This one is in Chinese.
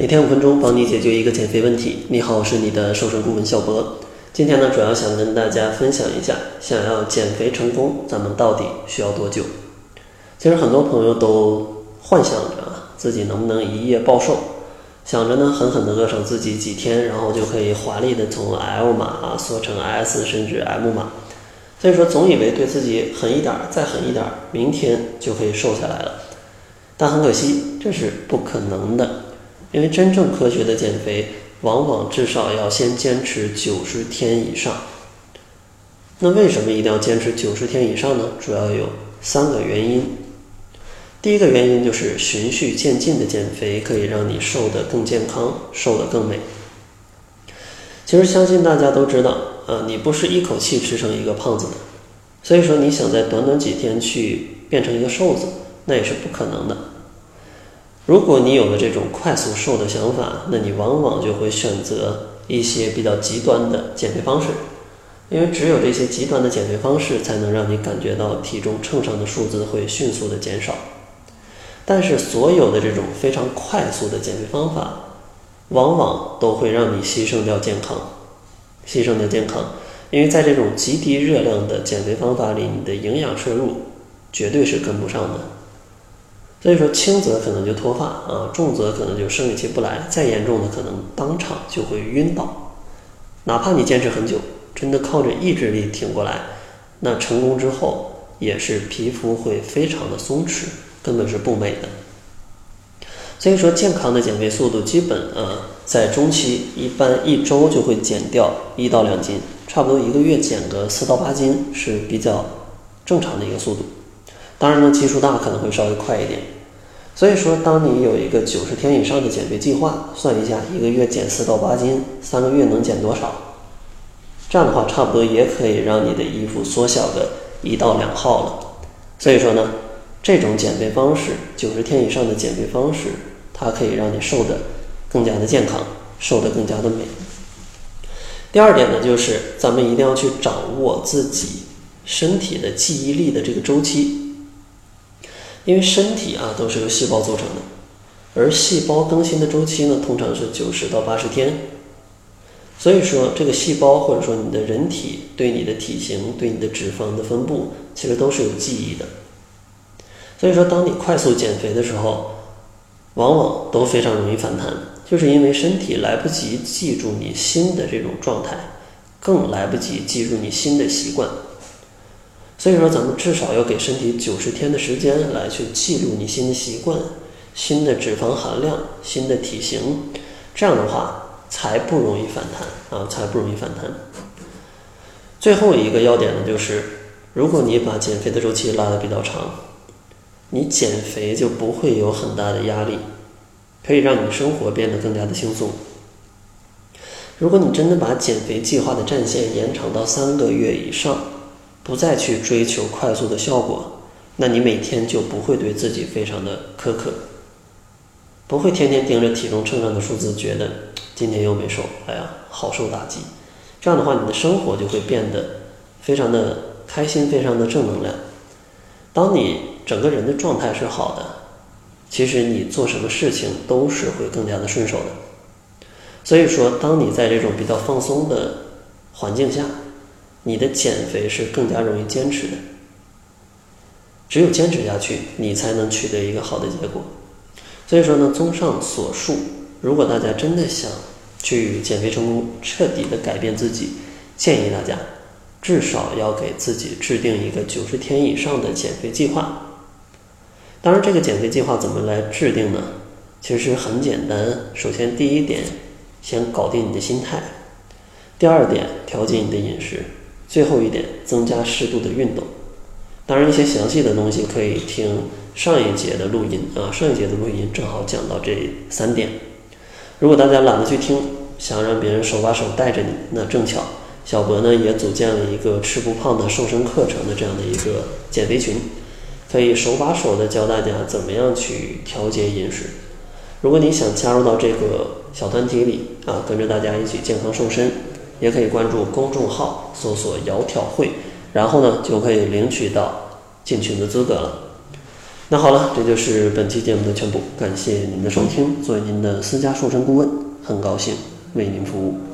每天五分钟，帮你解决一个减肥问题。你好，我是你的瘦身顾问小博。今天呢，主要想跟大家分享一下，想要减肥成功，咱们到底需要多久？其实很多朋友都幻想着啊自己能不能一夜暴瘦，想着呢狠狠的饿上自己几天，然后就可以华丽的从 L 码啊缩成 S 甚至 M 码。所以说，总以为对自己狠一点，再狠一点，明天就可以瘦下来了。但很可惜，这是不可能的。因为真正科学的减肥，往往至少要先坚持九十天以上。那为什么一定要坚持九十天以上呢？主要有三个原因。第一个原因就是循序渐进的减肥可以让你瘦得更健康，瘦得更美。其实相信大家都知道，呃，你不是一口气吃成一个胖子的，所以说你想在短短几天去变成一个瘦子，那也是不可能的。如果你有了这种快速瘦的想法，那你往往就会选择一些比较极端的减肥方式，因为只有这些极端的减肥方式，才能让你感觉到体重秤上的数字会迅速的减少。但是，所有的这种非常快速的减肥方法，往往都会让你牺牲掉健康，牺牲掉健康，因为在这种极低热量的减肥方法里，你的营养摄入绝对是跟不上的。所以说，轻则可能就脱发啊，重则可能就生理期不来，再严重的可能当场就会晕倒。哪怕你坚持很久，真的靠着意志力挺过来，那成功之后也是皮肤会非常的松弛，根本是不美的。所以说，健康的减肥速度基本呃在中期一般一周就会减掉一到两斤，差不多一个月减个四到八斤是比较正常的一个速度。当然呢，基数大可能会稍微快一点。所以说，当你有一个九十天以上的减肥计划，算一下一个月减四到八斤，三个月能减多少？这样的话，差不多也可以让你的衣服缩小个一到两号了。所以说呢，这种减肥方式，九十天以上的减肥方式，它可以让你瘦得更加的健康，瘦得更加的美。第二点呢，就是咱们一定要去掌握自己身体的记忆力的这个周期。因为身体啊都是由细胞组成的，而细胞更新的周期呢通常是九十到八十天，所以说这个细胞或者说你的人体对你的体型、对你的脂肪的分布其实都是有记忆的。所以说，当你快速减肥的时候，往往都非常容易反弹，就是因为身体来不及记住你新的这种状态，更来不及记住你新的习惯。所以说，咱们至少要给身体九十天的时间来去记录你新的习惯、新的脂肪含量、新的体型，这样的话才不容易反弹啊，才不容易反弹。最后一个要点呢，就是如果你把减肥的周期拉得比较长，你减肥就不会有很大的压力，可以让你生活变得更加的轻松。如果你真的把减肥计划的战线延长到三个月以上，不再去追求快速的效果，那你每天就不会对自己非常的苛刻，不会天天盯着体重秤上的数字，觉得今天又没瘦，哎呀，好受打击。这样的话，你的生活就会变得非常的开心，非常的正能量。当你整个人的状态是好的，其实你做什么事情都是会更加的顺手的。所以说，当你在这种比较放松的环境下。你的减肥是更加容易坚持的，只有坚持下去，你才能取得一个好的结果。所以说呢，综上所述，如果大家真的想去减肥成功，彻底的改变自己，建议大家至少要给自己制定一个九十天以上的减肥计划。当然，这个减肥计划怎么来制定呢？其实很简单，首先第一点，先搞定你的心态；第二点，调节你的饮食。最后一点，增加适度的运动。当然，一些详细的东西可以听上一节的录音啊，上一节的录音正好讲到这三点。如果大家懒得去听，想让别人手把手带着你，那正巧，小博呢也组建了一个吃不胖的瘦身课程的这样的一个减肥群，可以手把手的教大家怎么样去调节饮食。如果你想加入到这个小团体里啊，跟着大家一起健康瘦身。也可以关注公众号，搜索“窈窕会”，然后呢就可以领取到进群的资格了。那好了，这就是本期节目的全部，感谢您的收听。作为您的私家瘦身顾问，很高兴为您服务。